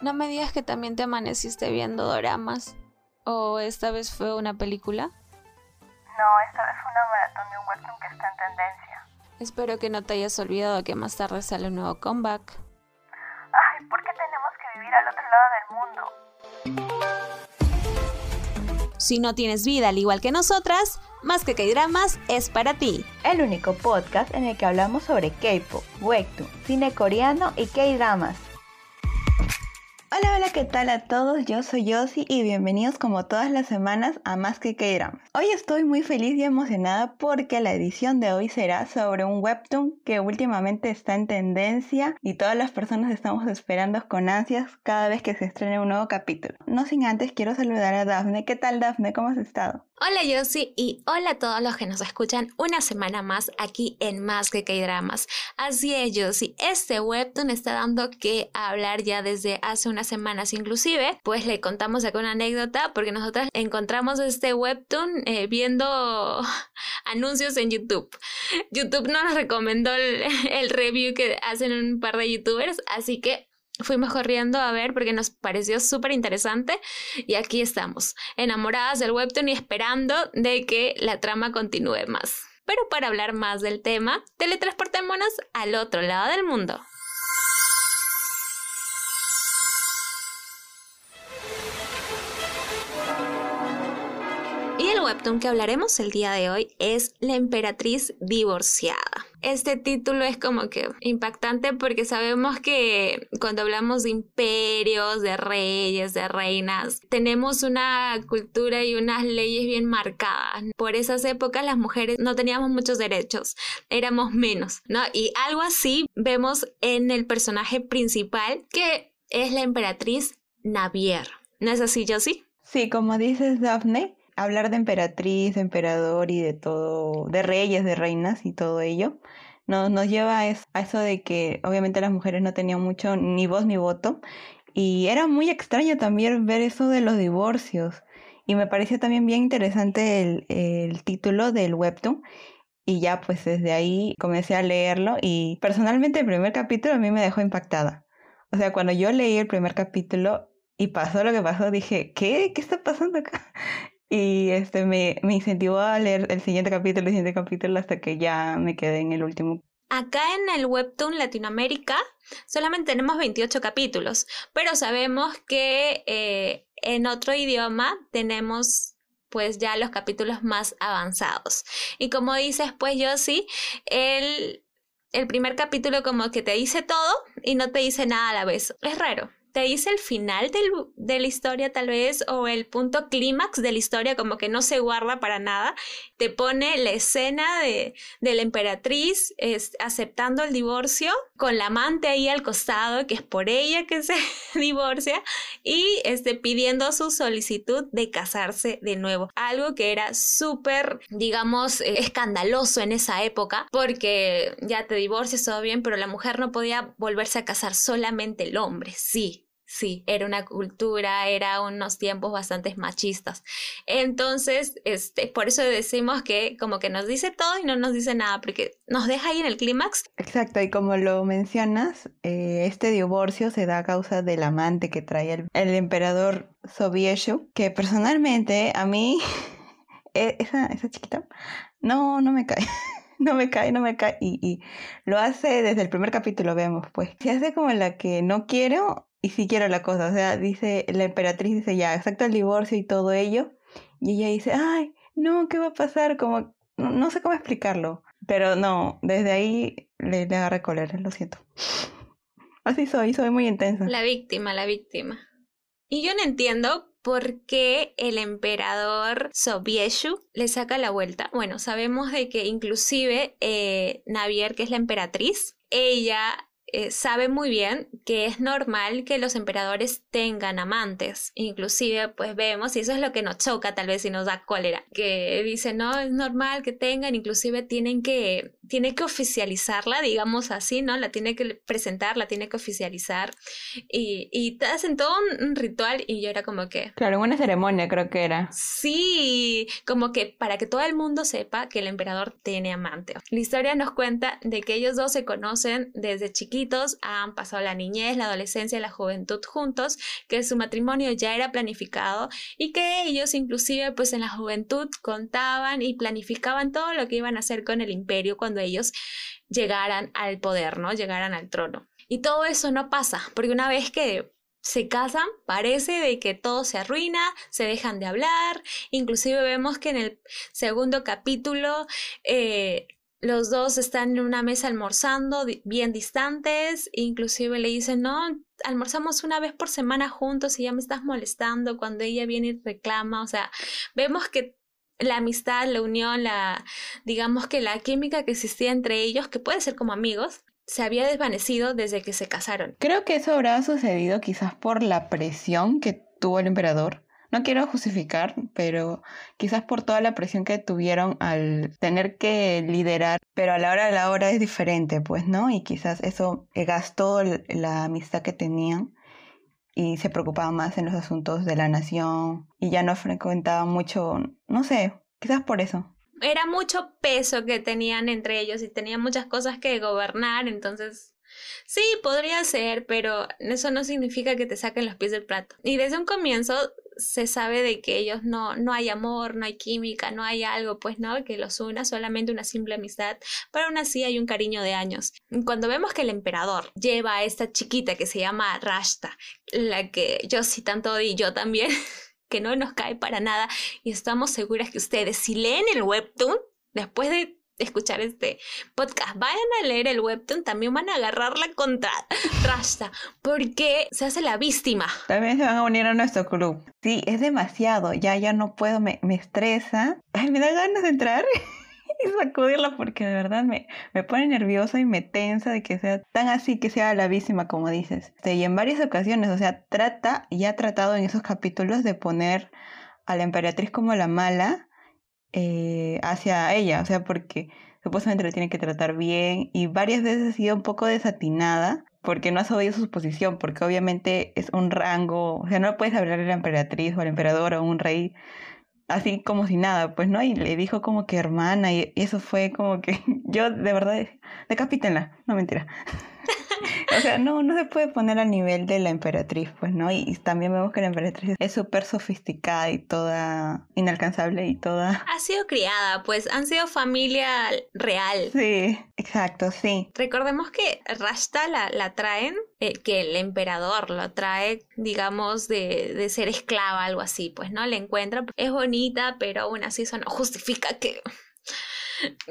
No me digas que también te amaneciste viendo doramas. ¿O esta vez fue una película? No, esta vez fue una maratón de un webtoon que está en tendencia. Espero que no te hayas olvidado que más tarde sale un nuevo comeback. Ay, ¿por qué tenemos que vivir al otro lado del mundo? Si no tienes vida al igual que nosotras, Más que K-Dramas es para ti. El único podcast en el que hablamos sobre K-pop, webtoon, cine coreano y K-dramas. Hola, hola, ¿qué tal a todos? Yo soy Yossi y bienvenidos como todas las semanas a Más que K-Dramas. Hoy estoy muy feliz y emocionada porque la edición de hoy será sobre un webtoon que últimamente está en tendencia y todas las personas estamos esperando con ansias cada vez que se estrene un nuevo capítulo. No sin antes quiero saludar a Dafne. ¿Qué tal Dafne? ¿Cómo has estado? Hola Yossi y hola a todos los que nos escuchan una semana más aquí en Más que K-Dramas. Así es Yossi, este webtoon está dando que hablar ya desde hace unas semanas inclusive, pues le contamos acá una anécdota porque nosotras encontramos este webtoon eh, viendo anuncios en YouTube. YouTube no nos recomendó el, el review que hacen un par de youtubers, así que Fuimos corriendo a ver porque nos pareció súper interesante y aquí estamos, enamoradas del webtoon y esperando de que la trama continúe más. Pero para hablar más del tema, teletransportémonos al otro lado del mundo. Y el webtoon que hablaremos el día de hoy es La emperatriz divorciada. Este título es como que impactante porque sabemos que cuando hablamos de imperios, de reyes, de reinas, tenemos una cultura y unas leyes bien marcadas. Por esas épocas las mujeres no teníamos muchos derechos, éramos menos, ¿no? Y algo así vemos en el personaje principal que es la emperatriz Navier. ¿No es así, Josie? Sí, como dices, Daphne, hablar de emperatriz, de emperador y de todo, de reyes, de reinas y todo ello, nos, nos lleva a eso, de que obviamente las mujeres no tenían mucho ni voz ni voto. Y era muy extraño también ver eso de los divorcios. Y me pareció también bien interesante el, el título del webtoon. Y ya pues desde ahí comencé a leerlo y personalmente el primer capítulo a mí me dejó impactada. O sea, cuando yo leí el primer capítulo y pasó lo que pasó, dije, ¿qué? ¿Qué está pasando acá? Y este me, incentivó a leer el siguiente capítulo, el siguiente capítulo, hasta que ya me quedé en el último. Acá en el Webtoon Latinoamérica solamente tenemos 28 capítulos, pero sabemos que eh, en otro idioma tenemos pues ya los capítulos más avanzados. Y como dices, pues yo sí, el, el primer capítulo como que te dice todo y no te dice nada a la vez. Es raro te dice el final de la historia tal vez o el punto clímax de la historia como que no se guarda para nada. Te pone la escena de, de la emperatriz aceptando el divorcio con la amante ahí al costado, que es por ella que se divorcia, y este, pidiendo su solicitud de casarse de nuevo. Algo que era súper, digamos, eh, escandaloso en esa época, porque ya te divorcias todo bien, pero la mujer no podía volverse a casar, solamente el hombre, sí. Sí, era una cultura, era unos tiempos bastante machistas. Entonces, este, por eso decimos que como que nos dice todo y no nos dice nada, porque nos deja ahí en el clímax. Exacto, y como lo mencionas, eh, este divorcio se da a causa del amante que trae el, el emperador Sobieshu, que personalmente a mí, e, esa, esa chiquita, no, no me cae. no me cae, no me cae. Y, y, lo hace desde el primer capítulo, vemos, pues. Se hace como la que no quiero y si quiero la cosa. O sea, dice, la emperatriz dice ya, exacto el divorcio y todo ello. Y ella dice, ay, no, ¿qué va a pasar? Como, no, sé cómo explicarlo. Pero no, desde ahí le, le agarré cólera, lo siento. Así soy, soy muy intensa. La víctima, la víctima. Y yo no entiendo por qué el emperador Sobieshu le saca la vuelta. Bueno, sabemos de que inclusive eh, Navier, que es la emperatriz, ella eh, sabe muy bien que es normal que los emperadores tengan amantes. Inclusive, pues vemos, y eso es lo que nos choca tal vez y nos da cólera, que dice, no, es normal que tengan, inclusive tienen que, tiene que oficializarla, digamos así, ¿no? La tiene que presentar, la tiene que oficializar. Y, y hacen todo un, un ritual y yo era como que... Claro, una ceremonia creo que era. Sí, como que para que todo el mundo sepa que el emperador tiene amante. La historia nos cuenta de que ellos dos se conocen desde chiquitos han pasado la niñez, la adolescencia, la juventud juntos, que su matrimonio ya era planificado y que ellos inclusive pues en la juventud contaban y planificaban todo lo que iban a hacer con el imperio cuando ellos llegaran al poder, ¿no? Llegaran al trono. Y todo eso no pasa, porque una vez que se casan, parece de que todo se arruina, se dejan de hablar, inclusive vemos que en el segundo capítulo eh, los dos están en una mesa almorzando bien distantes, inclusive le dicen, no, almorzamos una vez por semana juntos y ya me estás molestando cuando ella viene y reclama, o sea, vemos que la amistad, la unión, la, digamos que la química que existía entre ellos, que puede ser como amigos, se había desvanecido desde que se casaron. Creo que eso habrá sucedido quizás por la presión que tuvo el emperador. No quiero justificar, pero quizás por toda la presión que tuvieron al tener que liderar, pero a la hora de la hora es diferente, pues, ¿no? Y quizás eso gastó la amistad que tenían y se preocupaba más en los asuntos de la nación y ya no frecuentaba mucho, no sé, quizás por eso era mucho peso que tenían entre ellos y tenían muchas cosas que gobernar, entonces sí, podría ser, pero eso no significa que te saquen los pies del plato. Y desde un comienzo se sabe de que ellos no, no hay amor, no hay química, no hay algo, pues no, que los una, solamente una simple amistad, pero aún así hay un cariño de años. Cuando vemos que el emperador lleva a esta chiquita que se llama Rashta, la que yo sí tanto y yo también, que no nos cae para nada y estamos seguras que ustedes, si leen el webtoon, después de escuchar este podcast, vayan a leer el webtoon, también van a agarrarla contra Rasta, porque se hace la víctima. También se van a unir a nuestro club. Sí, es demasiado, ya, ya no puedo, me, me estresa. Ay, me da ganas de entrar. y sacudirla porque de verdad me, me pone nerviosa y me tensa de que sea tan así, que sea la víctima como dices. Este, y en varias ocasiones, o sea, trata y ha tratado en esos capítulos de poner a la emperatriz como la mala eh, hacia ella, o sea, porque supuestamente la tiene que tratar bien y varias veces ha sido un poco desatinada porque no ha sabido su posición, porque obviamente es un rango, o sea, no puedes hablar a la emperatriz o al emperador o a un rey así como si nada, pues, ¿no? Y le dijo como que hermana, y eso fue como que yo de verdad, decapítenla, no mentira. O sea, no, no se puede poner al nivel de la emperatriz, pues, ¿no? Y, también vemos que la emperatriz es súper sofisticada y toda inalcanzable y toda... Ha sido criada, pues, han sido familia real. Sí, exacto, sí. Recordemos que Rashta la, la traen, eh, que el emperador lo trae, digamos, de, de ser esclava, algo así, pues, ¿no? Le encuentra, es bonita, pero aún así eso no justifica que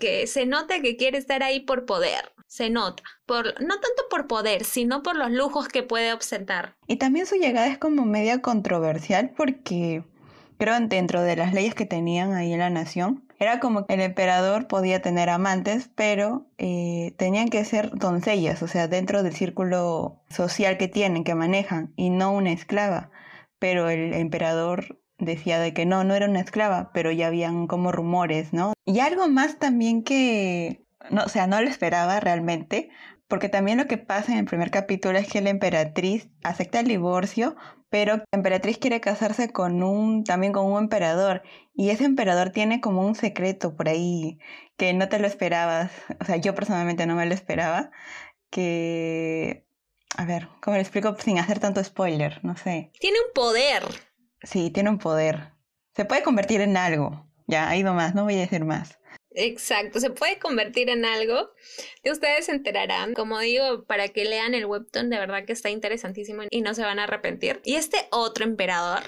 que se nota que quiere estar ahí por poder, se nota, por, no tanto por poder, sino por los lujos que puede ostentar. Y también su llegada es como media controversial porque creo dentro de las leyes que tenían ahí en la nación, era como que el emperador podía tener amantes, pero eh, tenían que ser doncellas, o sea, dentro del círculo social que tienen, que manejan, y no una esclava. Pero el emperador decía de que no, no era una esclava, pero ya habían como rumores, ¿no? Y algo más también que, no, o sea, no lo esperaba realmente, porque también lo que pasa en el primer capítulo es que la emperatriz acepta el divorcio, pero la emperatriz quiere casarse con un, también con un emperador, y ese emperador tiene como un secreto por ahí que no te lo esperabas, o sea, yo personalmente no me lo esperaba, que, a ver, ¿cómo lo explico sin hacer tanto spoiler? No sé. Tiene un poder. Sí, tiene un poder. Se puede convertir en algo. Ya, ha ido más, no voy a decir más. Exacto, se puede convertir en algo que ustedes se enterarán. Como digo, para que lean el webtoon, de verdad que está interesantísimo y no se van a arrepentir. Y este otro emperador,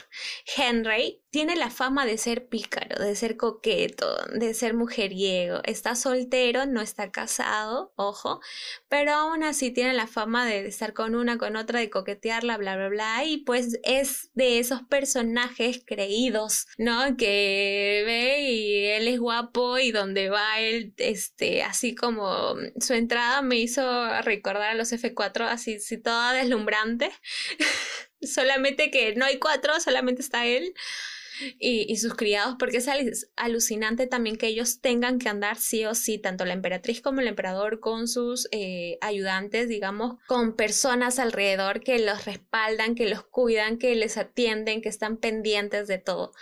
Henry, tiene la fama de ser pícaro, de ser coqueto, de ser mujeriego. Está soltero, no está casado, ojo, pero aún así tiene la fama de estar con una, con otra, de coquetearla, bla, bla, bla. Y pues es de esos personajes creídos, ¿no? Que ve y él es guapo y donde va él, este, así como su entrada me hizo recordar a los F4, así, así toda deslumbrante. solamente que no hay cuatro, solamente está él y, sus criados, porque es alucinante también que ellos tengan que andar sí o sí, tanto la emperatriz como el emperador, con sus eh, ayudantes, digamos, con personas alrededor que los respaldan, que los cuidan, que les atienden, que están pendientes de todo.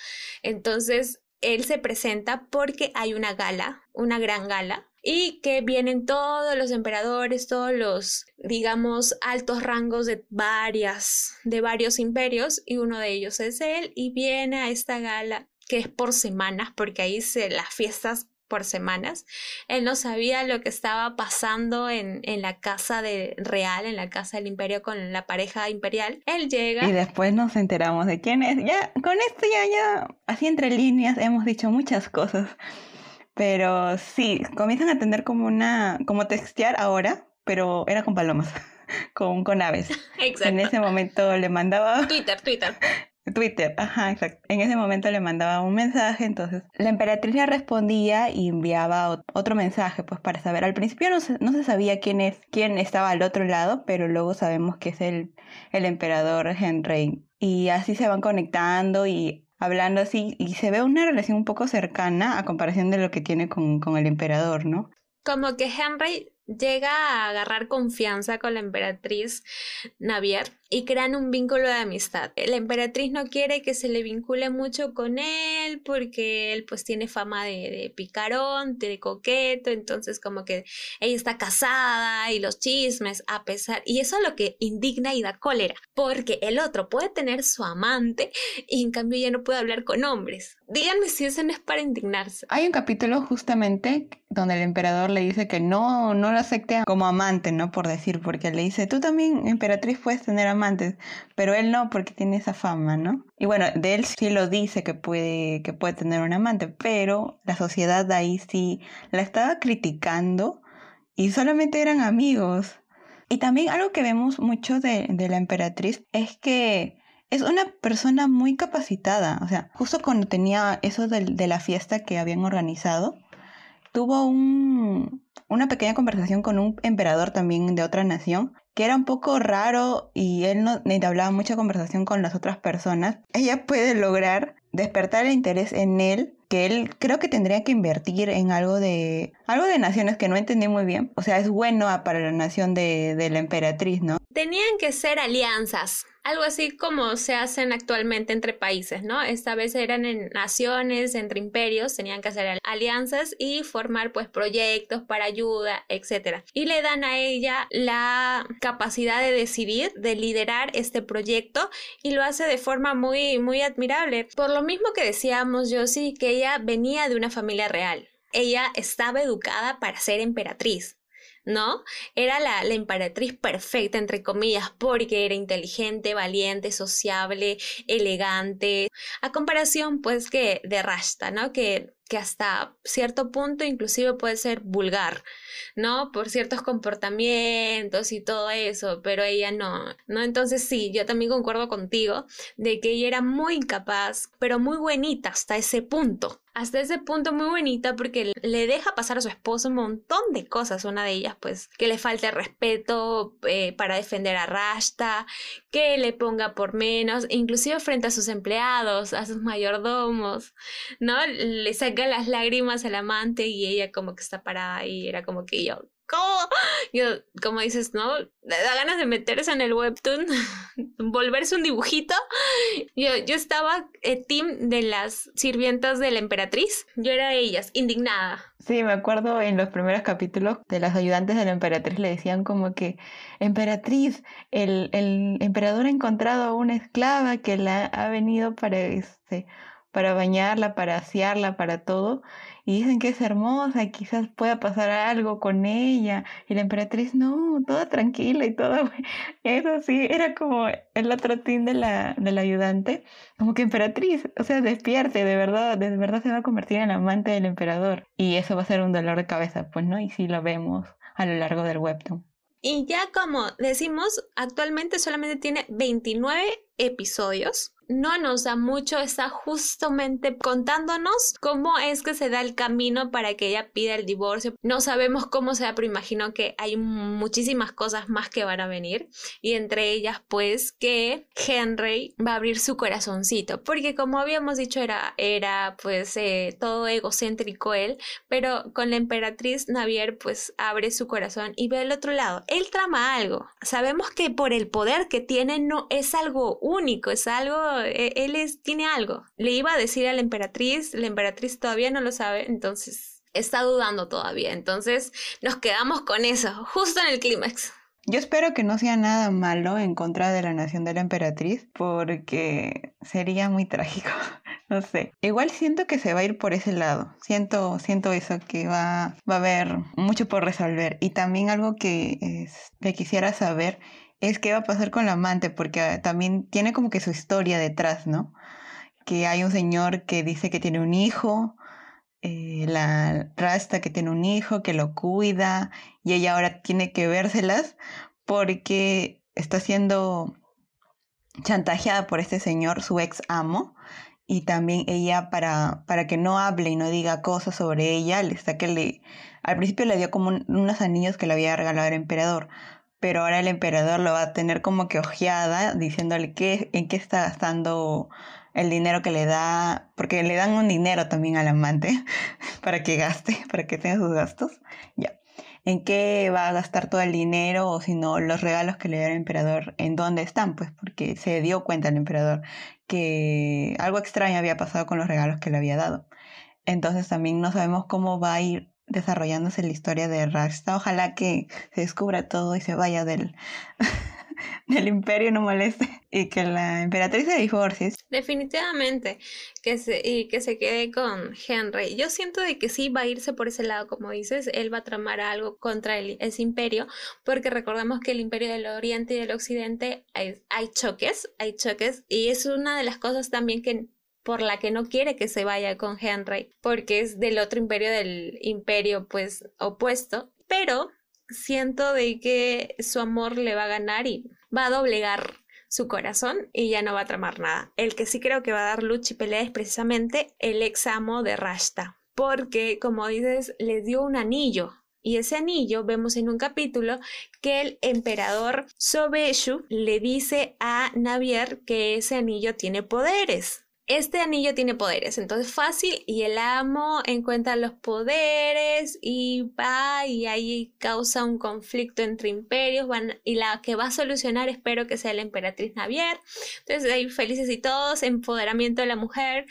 Entonces, él se presenta porque hay una gala, una gran gala, y que vienen todos los emperadores, todos los, digamos, altos rangos de varias, de varios imperios y uno de ellos es él y viene a esta gala que es por semanas, porque ahí se las fiestas por semanas. Él no sabía lo que estaba pasando en, en, la casa de real, en la casa del imperio con la pareja imperial. Él llega. Y después nos enteramos de quién es. Ya, con esto ya, ya, así entre líneas hemos dicho muchas cosas. Pero sí, comienzan a tener como una, como textear ahora, pero era con palomas, con, con aves. Exacto. En ese momento le mandaba... Twitter, Twitter. Twitter, ajá, exacto. En ese momento le mandaba un mensaje, entonces la emperatriz le respondía y enviaba otro mensaje, pues para saber. Al principio no se, no se sabía quién es, quién estaba al otro lado, pero luego sabemos que es el, el emperador Henry. Y así se van conectando y hablando así y se ve una relación un poco cercana a comparación de lo que tiene con, con el emperador, ¿no? Como que Henry llega a agarrar confianza con la emperatriz Navier y crean un vínculo de amistad. La emperatriz no quiere que se le vincule mucho con él porque él pues tiene fama de, picarón, de coqueto, entonces como que ella está casada y los chismes a pesar, y eso es lo que indigna y da cólera, porque el otro puede tener su amante y en cambio ya no puede hablar con hombres. Díganme si eso no es para indignarse. Hay un capítulo justamente donde el emperador le dice que no, no lo acepte como amante, ¿no? Por decir, porque le dice, tú también, emperatriz, puedes tener amante amantes, pero él no porque tiene esa fama, ¿no? Y bueno, de él sí lo dice que puede, que puede tener un amante, pero la sociedad de ahí sí la estaba criticando y solamente eran amigos. Y también algo que vemos mucho de, de la emperatriz es que es una persona muy capacitada. O sea, justo cuando tenía eso de, la fiesta que habían organizado, tuvo un, una pequeña conversación con un emperador también de otra nación que era un poco raro y él no hablaba mucha conversación con las otras personas, ella puede lograr despertar el interés en él que él creo que tendría que invertir en algo de algo de naciones que no entendí muy bien. O sea, es bueno para la nación de la emperatriz, ¿no? Tenían que ser alianzas algo así como se hacen actualmente entre países, ¿no? Esta vez eran en naciones, entre imperios, tenían que hacer alianzas y formar pues proyectos para ayuda, etc. Y le dan a ella la capacidad de decidir, de liderar este proyecto y lo hace de forma muy, muy admirable. Por lo mismo que decíamos, sí, que ella venía de una familia real. Ella estaba educada para ser emperatriz. ¿No? Era la, la, emperatriz perfecta, entre comillas, porque era inteligente, valiente, sociable, elegante, a comparación, pues, que de Rashta, ¿no? Que que hasta cierto punto inclusive puede ser vulgar, ¿no? Por ciertos comportamientos y todo eso, pero ella no, ¿no? Entonces sí, yo también concuerdo contigo de que ella era muy incapaz, pero muy buenita hasta ese punto. Hasta ese punto muy bonita porque le deja pasar a su esposo un montón de cosas. Una de ellas, pues, que le falte respeto eh, para defender a Rashta, que le ponga por menos, inclusive frente a sus empleados, a sus mayordomos, ¿no? Le saca las lágrimas al amante y ella como que está parada y era como que yo, ¿cómo? Yo, como dices, ¿no? Da ganas de meterse en el webtoon, volverse un dibujito. Yo, yo estaba eh, team de las sirvientas de la emperatriz. Yo era ellas, indignada. Sí, me acuerdo en los primeros capítulos de las ayudantes de la emperatriz le decían como que, emperatriz, el, el emperador ha encontrado a una esclava que la ha venido para este para bañarla, para asearla, para todo. Y dicen que es hermosa y quizás pueda pasar algo con ella. Y la emperatriz, no, toda tranquila y todo. Eso sí, era como el otro team de la, ayudante. Como que emperatriz, o sea, despierte, de verdad, de verdad se va a convertir en amante del emperador. Y eso va a ser un dolor de cabeza, pues, ¿no? Y sí lo vemos a lo largo del webtoon. Y ya como decimos, actualmente solamente tiene 29 episodios no nos da mucho, está justamente contándonos cómo es que se da el camino para que ella pida el divorcio. No sabemos cómo se da, pero imagino que hay muchísimas cosas más que van a venir y entre ellas pues que Henry va a abrir su corazoncito, porque como habíamos dicho era, era pues eh, todo egocéntrico él, pero con la emperatriz Navier pues abre su corazón y ve al otro lado. Él trama algo. Sabemos que por el poder que tiene no es algo único, es algo e, él es, tiene algo. Le iba a decir a la emperatriz, la emperatriz todavía no lo sabe, entonces está dudando todavía. Entonces nos quedamos con eso, justo en el clímax. Yo espero que no sea nada malo en contra de la nación de la emperatriz, porque sería muy trágico. No sé. Igual siento que se va a ir por ese lado. Siento, siento eso, que va, va a haber mucho por resolver. Y también algo que, es, que quisiera saber es qué va a pasar con la amante, porque también tiene como que su historia detrás, ¿no? Que hay un señor que dice que tiene un hijo, eh, la rasta que tiene un hijo, que lo cuida, y ella ahora tiene que vérselas porque está siendo chantajeada por este señor, su ex amo, y también ella para, para que no hable y no diga cosas sobre ella, está que le, al principio le dio como unos anillos que le había regalado el emperador, pero ahora el emperador lo va a tener como que ojeada, diciéndole qué, en qué está gastando el dinero que le da, porque le dan un dinero también al amante para que gaste, para que tenga sus gastos, ya. En qué va a gastar todo el dinero o si no los regalos que le da el emperador, en dónde están, pues porque se dio cuenta el emperador que algo extraño había pasado con los regalos que le había dado. Entonces también no sabemos cómo va a ir desarrollándose la historia de Rasta. Ojalá que se descubra todo y se vaya del, del imperio, no moleste, y que la emperatriz se divorcie. Definitivamente, que se, y que se quede con Henry. Yo siento de que sí va a irse por ese lado, como dices, él va a tramar algo contra el, ese imperio, porque recordamos que el imperio del oriente y del occidente hay choques, hay choques, y es una de las cosas también que por la que no quiere que se vaya con Henry, porque es del otro imperio, del imperio pues opuesto, pero siento de que su amor le va a ganar y va a doblegar su corazón y ya no va a tramar nada. El que sí creo que va a dar lucha y pelea es precisamente el ex amo de Rashta, porque como dices, le dio un anillo. Y ese anillo vemos en un capítulo que el emperador Sobeshu le dice a Navier que ese anillo tiene poderes este anillo tiene poderes, entonces fácil y el amo encuentra los poderes y va y ahí causa un conflicto entre imperios y la que va a solucionar espero que sea la emperatriz Navier. Entonces ahí felices y todos, empoderamiento de la mujer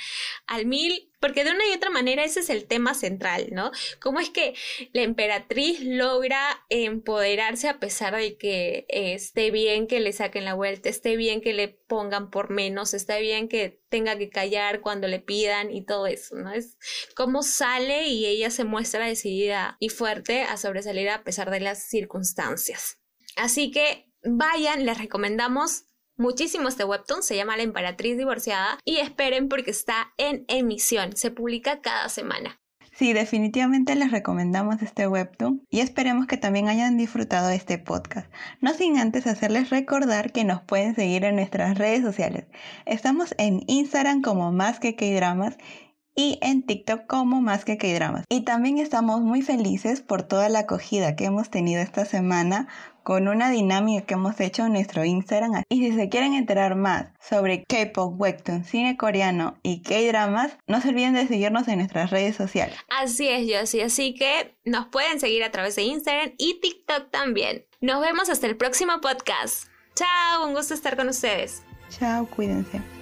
al mil porque de una y otra manera ese es el tema central, ¿no? ¿Cómo es que la emperatriz logra empoderarse a pesar de que esté bien que le saquen la vuelta, esté bien que le pongan por menos, esté bien que tenga que callar cuando le pidan y todo eso, ¿no? Es cómo sale y ella se muestra decidida y fuerte a sobresalir a pesar de las circunstancias. Así que vayan, les recomendamos muchísimo este webtoon, se llama La Emperatriz Divorciada y esperen porque está en emisión, se publica cada semana. Sí, definitivamente les recomendamos este webtoon y esperemos que también hayan disfrutado este podcast. No sin antes hacerles recordar que nos pueden seguir en nuestras redes sociales. Estamos en Instagram como más que K-Dramas y en TikTok como Más que K-Dramas. Y también estamos muy felices por toda la acogida que hemos tenido esta semana con una dinámica que hemos hecho en nuestro Instagram. Y si se quieren enterar más sobre K-pop, webtoon, cine coreano y K-dramas, no se olviden de seguirnos en nuestras redes sociales. Así es, Josie. Así que nos pueden seguir a través de Instagram y TikTok también. Nos vemos hasta el próximo podcast. Chao, un gusto estar con ustedes. Chao, cuídense.